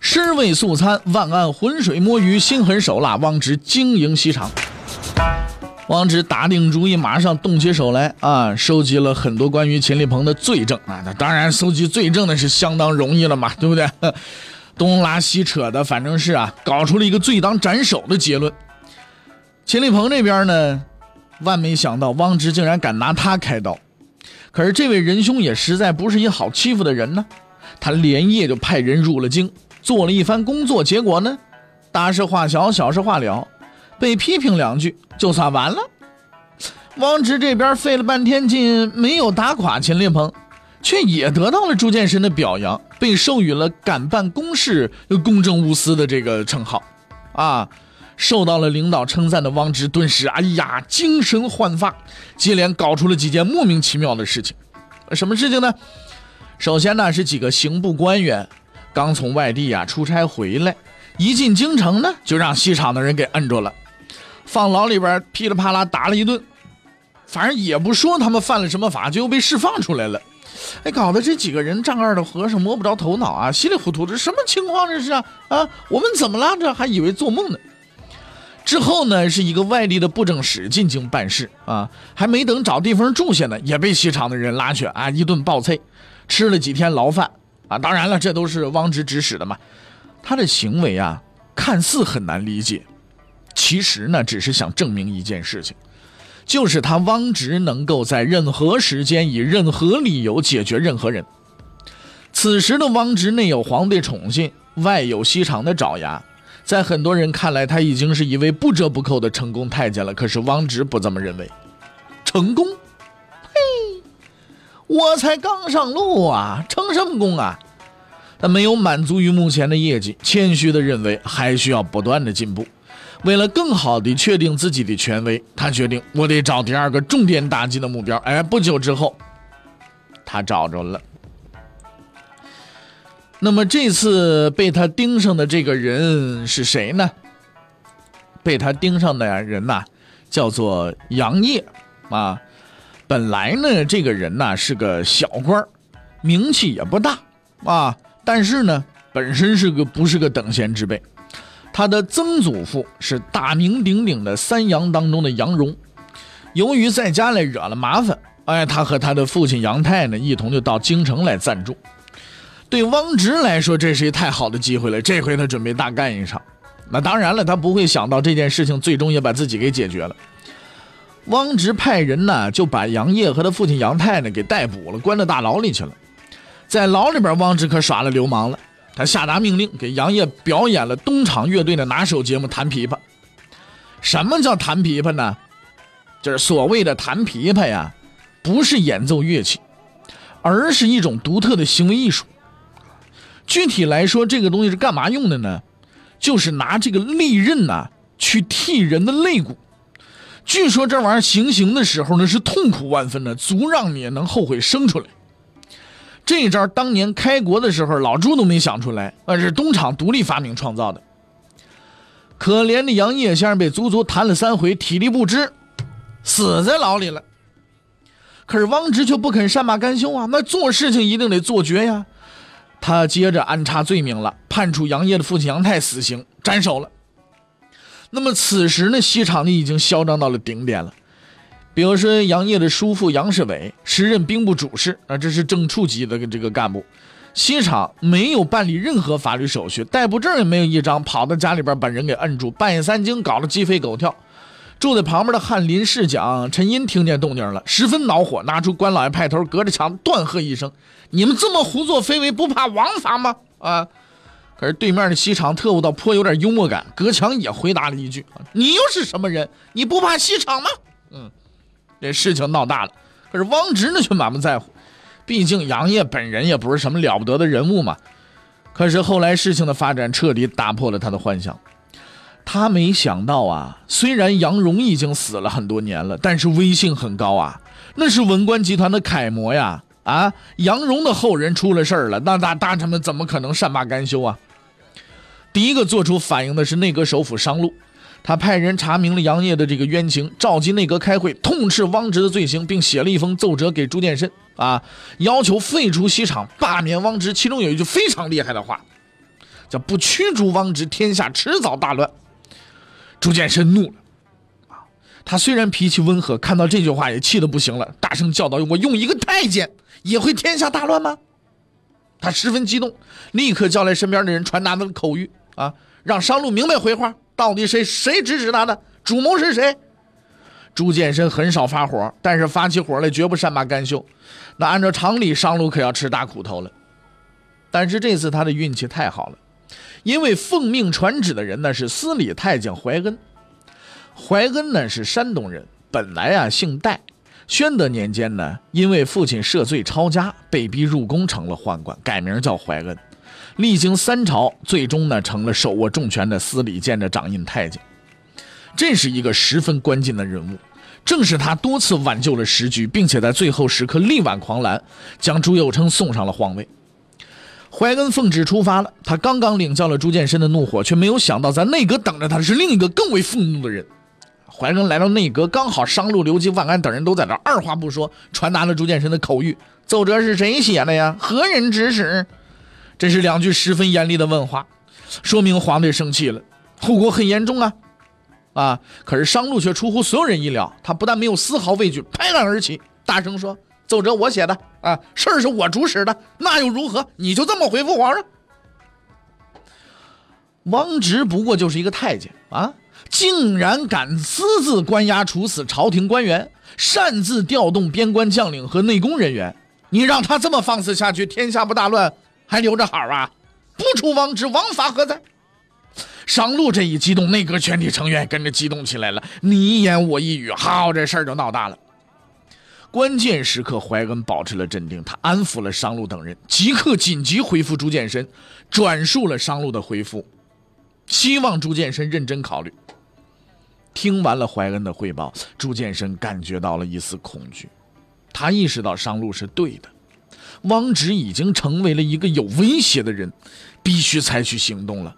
尸位素餐，万安浑水摸鱼，心狠手辣，汪直经营西厂。汪直打定主意，马上动起手来啊！收集了很多关于秦立鹏的罪证啊！那当然，搜集罪证那是相当容易了嘛，对不对？东拉西扯的，反正是啊，搞出了一个罪当斩首的结论。秦立鹏这边呢，万没想到汪直竟然敢拿他开刀。可是这位仁兄也实在不是一好欺负的人呢，他连夜就派人入了京，做了一番工作，结果呢，大事化小，小事化了。被批评两句就算完了，汪直这边费了半天劲没有打垮秦令鹏，却也得到了朱见深的表扬，被授予了敢办公事、公正无私的这个称号。啊，受到了领导称赞的汪直顿时哎呀精神焕发，接连搞出了几件莫名其妙的事情。什么事情呢？首先呢是几个刑部官员刚从外地啊出差回来，一进京城呢就让西厂的人给摁住了。放牢里边噼里啪啦打了一顿，反正也不说他们犯了什么法，就又被释放出来了。哎，搞得这几个人丈二的和尚摸不着头脑啊，稀里糊涂，这什么情况这是啊？啊，我们怎么了？这还以为做梦呢。之后呢，是一个外地的布政使进京办事啊，还没等找地方住下呢，也被西厂的人拉去啊一顿暴催，吃了几天牢饭啊。当然了，这都是汪直指使的嘛。他的行为啊，看似很难理解。其实呢，只是想证明一件事情，就是他汪直能够在任何时间以任何理由解决任何人。此时的汪直内有皇帝宠信，外有西厂的爪牙，在很多人看来，他已经是一位不折不扣的成功太监了。可是汪直不这么认为，成功？我才刚上路啊，成什么功啊？他没有满足于目前的业绩，谦虚的认为还需要不断的进步。为了更好地确定自己的权威，他决定我得找第二个重点打击的目标。哎，不久之后，他找着了。那么这次被他盯上的这个人是谁呢？被他盯上的人呐，叫做杨业啊。本来呢，这个人呐是个小官名气也不大啊，但是呢，本身是个不是个等闲之辈。他的曾祖父是大名鼎鼎的三杨当中的杨荣，由于在家里惹了麻烦，哎，他和他的父亲杨泰呢一同就到京城来暂住。对汪直来说，这是一太好的机会了，这回他准备大干一场。那当然了，他不会想到这件事情最终也把自己给解决了。汪直派人呢就把杨业和他父亲杨泰呢给逮捕了，关到大牢里去了。在牢里边，汪直可耍了流氓了。他下达命令，给杨业表演了东厂乐队的拿手节目——弹琵琶。什么叫弹琵琶呢？就是所谓的弹琵琶呀，不是演奏乐器，而是一种独特的行为艺术。具体来说，这个东西是干嘛用的呢？就是拿这个利刃呐，去剔人的肋骨。据说这玩意儿行刑的时候呢，是痛苦万分的，足让你能后悔生出来。这一招当年开国的时候，老朱都没想出来，那是东厂独立发明创造的。可怜的杨业先生被足足弹了三回，体力不支，死在牢里了。可是汪直却不肯善罢甘休啊，那做事情一定得做绝呀。他接着安插罪名了，判处杨业的父亲杨泰死刑，斩首了。那么此时呢，西厂呢已经嚣张到了顶点了。比如说杨业的叔父杨世伟，时任兵部主事啊，这是正处级的这个干部。西厂没有办理任何法律手续，逮捕证也没有一张，跑到家里边把人给摁住，半夜三更搞得鸡飞狗跳。住在旁边的翰林侍讲陈寅听见动静了，十分恼火，拿出关老爷派头，隔着墙断喝一声：“你们这么胡作非为，不怕王法吗？”啊！可是对面的西厂特务倒颇有点幽默感，隔墙也回答了一句：“你又是什么人？你不怕西厂吗？”嗯。这事情闹大了，可是汪直呢却满不在乎，毕竟杨业本人也不是什么了不得的人物嘛。可是后来事情的发展彻底打破了他的幻想，他没想到啊，虽然杨荣已经死了很多年了，但是威信很高啊，那是文官集团的楷模呀！啊，杨荣的后人出了事儿了，那大大臣们怎么可能善罢甘休啊？第一个做出反应的是内阁首辅商禄，他派人查明了杨业的这个冤情，召集内阁开会，痛斥汪直的罪行，并写了一封奏折给朱见深啊，要求废除西厂，罢免汪直。其中有一句非常厉害的话，叫“不驱逐汪直，天下迟早大乱”。朱见深怒了，啊，他虽然脾气温和，看到这句话也气得不行了，大声叫道：“我用一个太监也会天下大乱吗？”他十分激动，立刻叫来身边的人传达了口谕啊，让商路明白回话，到底谁谁指使他的，主谋是谁？朱见深很少发火，但是发起火来绝不善罢甘休。那按照常理，商路可要吃大苦头了。但是这次他的运气太好了。因为奉命传旨的人呢是司礼太监怀恩，怀恩呢是山东人，本来啊姓戴。宣德年间呢，因为父亲涉罪抄家，被逼入宫成了宦官，改名叫怀恩。历经三朝，最终呢成了手握重权的司礼监的掌印太监。这是一个十分关键的人物，正是他多次挽救了时局，并且在最后时刻力挽狂澜，将朱佑樘送上了皇位。怀恩奉旨出发了，他刚刚领教了朱见深的怒火，却没有想到在内阁等着他的是另一个更为愤怒的人。怀恩来到内阁，刚好商路、刘基、万安等人都在这二话不说传达了朱见深的口谕。奏折是谁写的呀？何人指使？这是两句十分严厉的问话，说明皇帝生气了，后果很严重啊！啊！可是商路却出乎所有人意料，他不但没有丝毫畏惧，拍案而起，大声说。奏折我写的啊，事儿是我主使的，那又如何？你就这么回复皇上？汪直不过就是一个太监啊，竟然敢私自关押处死朝廷官员，擅自调动边关将领和内宫人员。你让他这么放肆下去，天下不大乱，还留着好啊？不出王直，王法何在？商路这一激动，内阁全体成员跟着激动起来了，你一言我一语，好，这事儿就闹大了。关键时刻，怀恩保持了镇定，他安抚了商路等人，即刻紧急回复朱见深，转述了商路的回复，希望朱见深认真考虑。听完了怀恩的汇报，朱见深感觉到了一丝恐惧，他意识到商路是对的，汪直已经成为了一个有威胁的人，必须采取行动了。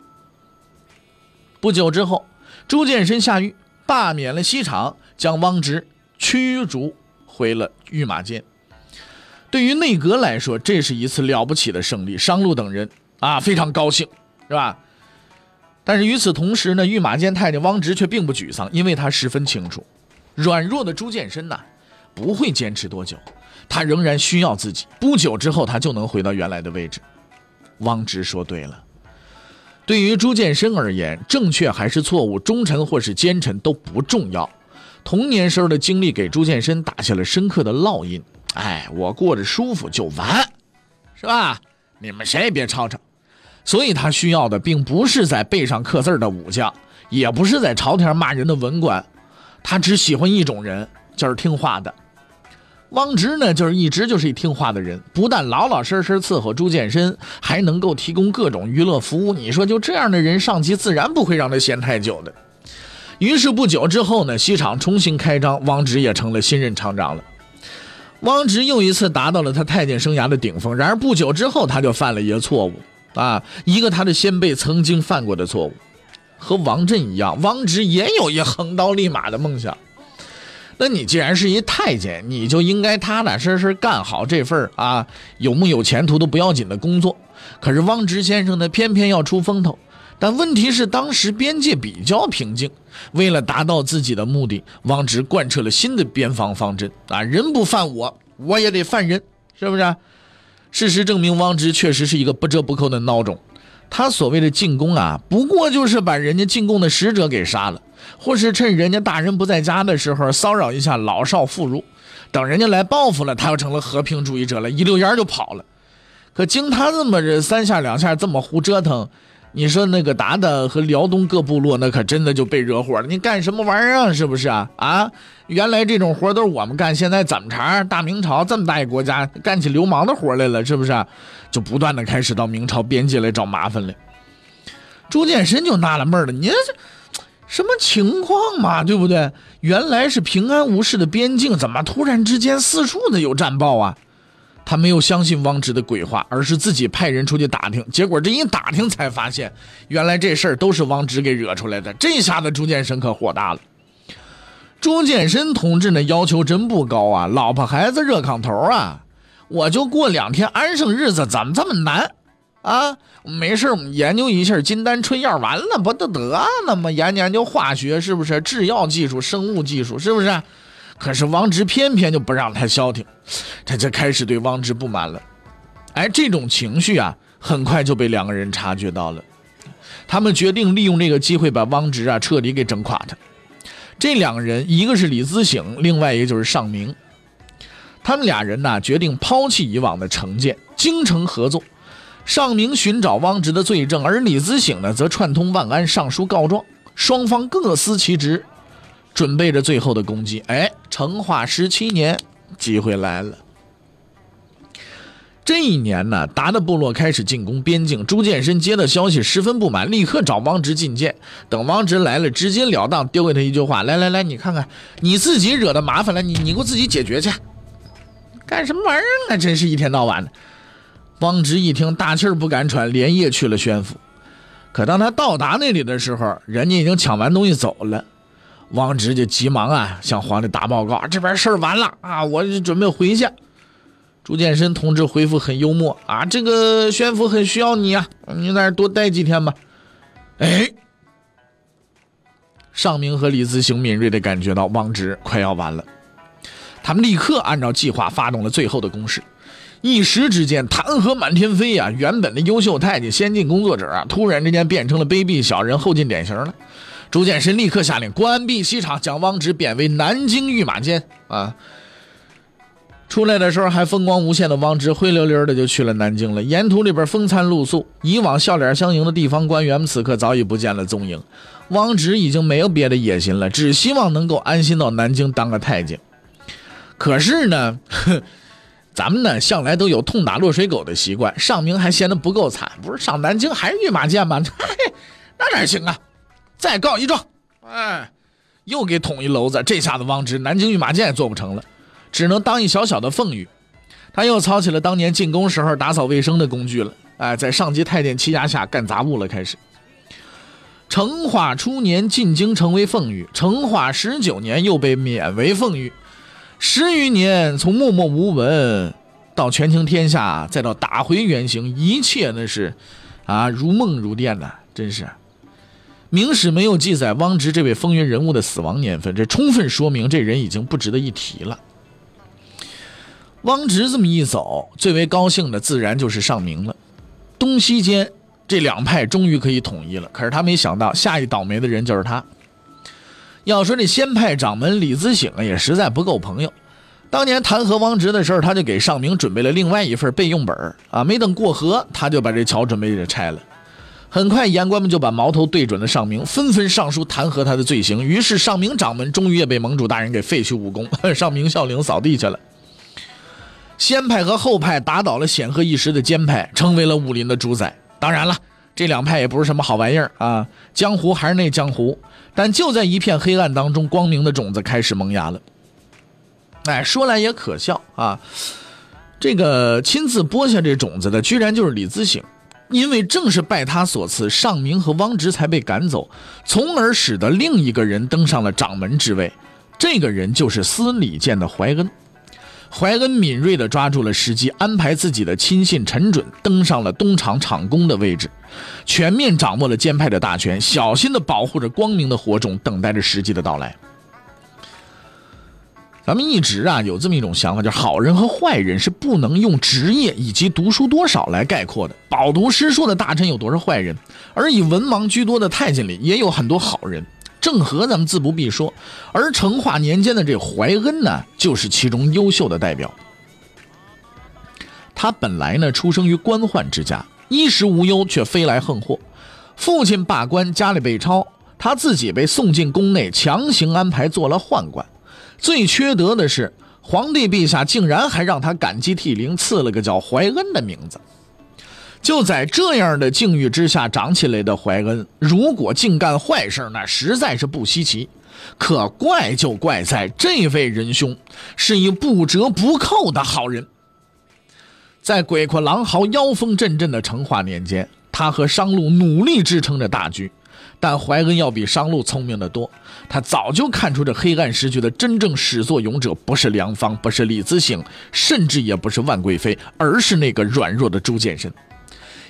不久之后，朱见深下狱，罢免了西厂，将汪直驱逐。回了御马监。对于内阁来说，这是一次了不起的胜利。商路等人啊，非常高兴，是吧？但是与此同时呢，御马监太监汪直却并不沮丧，因为他十分清楚，软弱的朱见深呐，不会坚持多久，他仍然需要自己。不久之后，他就能回到原来的位置。汪直说对了，对于朱见深而言，正确还是错误，忠臣或是奸臣都不重要。童年时候的经历给朱见深打下了深刻的烙印。哎，我过着舒服就完，是吧？你们谁也别吵吵。所以他需要的并不是在背上刻字的武将，也不是在朝廷骂人的文官，他只喜欢一种人，就是听话的。汪直呢，就是一直就是一听话的人，不但老老实实伺候朱见深，还能够提供各种娱乐服务。你说就这样的人上级，自然不会让他闲太久的。于是不久之后呢，西厂重新开张，汪直也成了新任厂长了。汪直又一次达到了他太监生涯的顶峰。然而不久之后，他就犯了一个错误啊，一个他的先辈曾经犯过的错误。和王振一样，汪直也有一横刀立马的梦想。那你既然是一太监，你就应该踏踏实实干好这份啊有木有前途都不要紧的工作。可是汪直先生呢，偏偏要出风头。但问题是，当时边界比较平静。为了达到自己的目的，汪直贯彻了新的边防方针啊！人不犯我，我也得犯人，是不是？事实证明，汪直确实是一个不折不扣的孬种。他所谓的进攻啊，不过就是把人家进贡的使者给杀了，或是趁人家大人不在家的时候骚扰一下老少妇孺。等人家来报复了，他又成了和平主义者了，一溜烟就跑了。可经他这么这三下两下这么胡折腾。你说那个鞑靼和辽东各部落，那可真的就被惹火了。你干什么玩意儿？是不是啊？啊，原来这种活都是我们干，现在怎么茬？大明朝这么大一国家，干起流氓的活来了，是不是？就不断的开始到明朝边界来找麻烦了。朱见深就纳了闷了，你这什么情况嘛，对不对？原来是平安无事的边境，怎么突然之间四处的有战报啊？他没有相信汪直的鬼话，而是自己派人出去打听。结果这一打听，才发现原来这事儿都是汪直给惹出来的。这下子朱建深可火大了。朱建深同志呢要求真不高啊，老婆孩子热炕头啊，我就过两天安生日子，怎么这么难啊？没事，我们研究一下金丹春药，完了不就得了吗？研究研究化学，是不是？制药技术、生物技术，是不是？可是汪直偏偏就不让他消停，他就开始对汪直不满了。哎，这种情绪啊，很快就被两个人察觉到了。他们决定利用这个机会把汪直啊彻底给整垮他。这两个人，一个是李自省，另外一个就是尚明。他们俩人呢，决定抛弃以往的成见，精诚合作。尚明寻找汪直的罪证，而李自省呢，则串通万安上书告状。双方各司其职，准备着最后的攻击。哎，成化十七年，机会来了。这一年呢，达的部落开始进攻边境。朱见深接到消息，十分不满，立刻找汪直觐见。等汪直来了，直截了当丢给他一句话：“来来来，你看看你自己惹的麻烦了，你你给我自己解决去。干什么玩意儿啊？真是一天到晚的。”汪直一听，大气儿不敢喘，连夜去了宣府。可当他到达那里的时候，人家已经抢完东西走了。汪直就急忙啊，向皇帝打报告：“这边事儿完了啊，我准备回去。”朱见深同志回复很幽默啊，这个宣府很需要你啊，你在这多待几天吧。哎，尚明和李自行敏锐地感觉到汪直快要完了，他们立刻按照计划发动了最后的攻势。一时之间，弹劾满天飞呀！原本的优秀太监、先进工作者啊，突然之间变成了卑鄙小人、后进典型了。朱见深立刻下令关闭西厂，将汪直贬为南京御马监啊。出来的时候还风光无限的汪直，灰溜溜的就去了南京了。沿途里边风餐露宿，以往笑脸相迎的地方官员们，此刻早已不见了踪影。汪直已经没有别的野心了，只希望能够安心到南京当个太监。可是呢，哼 咱们呢向来都有痛打落水狗的习惯。尚明还嫌得不够惨，不是上南京还是御马监吗？那哪行啊？再告一状，哎，又给捅一篓子。这下子汪直南京御马监也做不成了。只能当一小小的奉御，他又操起了当年进宫时候打扫卫生的工具了。哎，在上级太监欺压下干杂物了。开始，成化初年进京成为奉御，成化十九年又被免为奉御，十余年从默默无闻到权倾天下，再到打回原形，一切那是啊如梦如电呐，真是。明史没有记载汪直这位风云人物的死亡年份，这充分说明这人已经不值得一提了。汪直这么一走，最为高兴的自然就是尚明了。东西间这两派终于可以统一了。可是他没想到，下一倒霉的人就是他。要说这先派掌门李自省啊，也实在不够朋友。当年弹劾汪直的时候，他就给尚明准备了另外一份备用本啊，没等过河，他就把这桥准备给拆了。很快，言官们就把矛头对准了尚明，纷纷上书弹劾他的罪行。于是，尚明掌门终于也被盟主大人给废去武功，上明孝陵扫地去了。先派和后派打倒了显赫一时的监派，成为了武林的主宰。当然了，这两派也不是什么好玩意儿啊，江湖还是那江湖。但就在一片黑暗当中，光明的种子开始萌芽了。哎，说来也可笑啊，这个亲自播下这种子的，居然就是李自省。因为正是拜他所赐，尚明和汪直才被赶走，从而使得另一个人登上了掌门之位。这个人就是司礼监的怀恩。怀恩敏锐地抓住了时机，安排自己的亲信陈准登上了东厂厂公的位置，全面掌握了监派的大权，小心地保护着光明的火种，等待着时机的到来。咱们一直啊有这么一种想法，就是好人和坏人是不能用职业以及读书多少来概括的。饱读诗书的大臣有多少坏人，而以文盲居多的太监里也有很多好人。郑和咱们自不必说，而成化年间的这怀恩呢，就是其中优秀的代表。他本来呢出生于官宦之家，衣食无忧，却飞来横祸。父亲罢官，家里被抄，他自己被送进宫内，强行安排做了宦官。最缺德的是，皇帝陛下竟然还让他感激涕零，赐了个叫怀恩的名字。就在这样的境遇之下长起来的怀恩，如果净干坏事，那实在是不稀奇。可怪就怪在这位仁兄是一不折不扣的好人。在鬼哭狼嚎、妖风阵阵的成化年间，他和商路努力支撑着大局。但怀恩要比商路聪明的多，他早就看出这黑暗时局的真正始作俑者不是梁芳，不是李子醒，甚至也不是万贵妃，而是那个软弱的朱见深。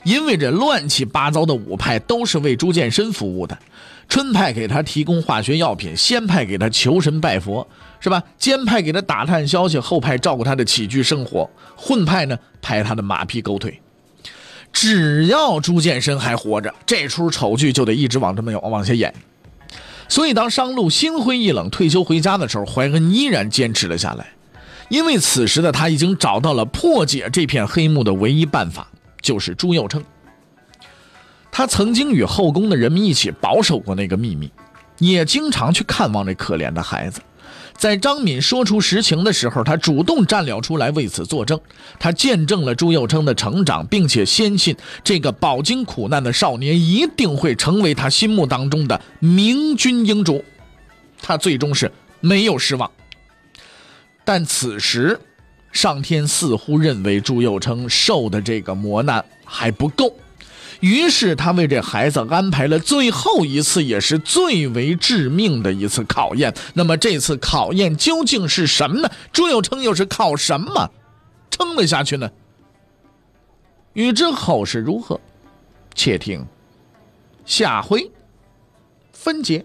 因为这乱七八糟的五派都是为朱见深服务的，春派给他提供化学药品，仙派给他求神拜佛，是吧？监派给他打探消息，后派照顾他的起居生活，混派呢拍他的马屁狗腿。只要朱见深还活着，这出丑剧就得一直往这么往下演。所以，当商路心灰意冷退休回家的时候，怀恩依然坚持了下来，因为此时的他已经找到了破解这片黑幕的唯一办法，就是朱佑称。他曾经与后宫的人们一起保守过那个秘密，也经常去看望这可怜的孩子。在张敏说出实情的时候，他主动站了出来为此作证。他见证了朱佑称的成长，并且坚信这个饱经苦难的少年一定会成为他心目当中的明君英主。他最终是没有失望。但此时，上天似乎认为朱佑称受的这个磨难还不够。于是他为这孩子安排了最后一次，也是最为致命的一次考验。那么这次考验究竟是什么呢？朱有称又是靠什么撑了下去呢？欲知后事如何，且听下回分解。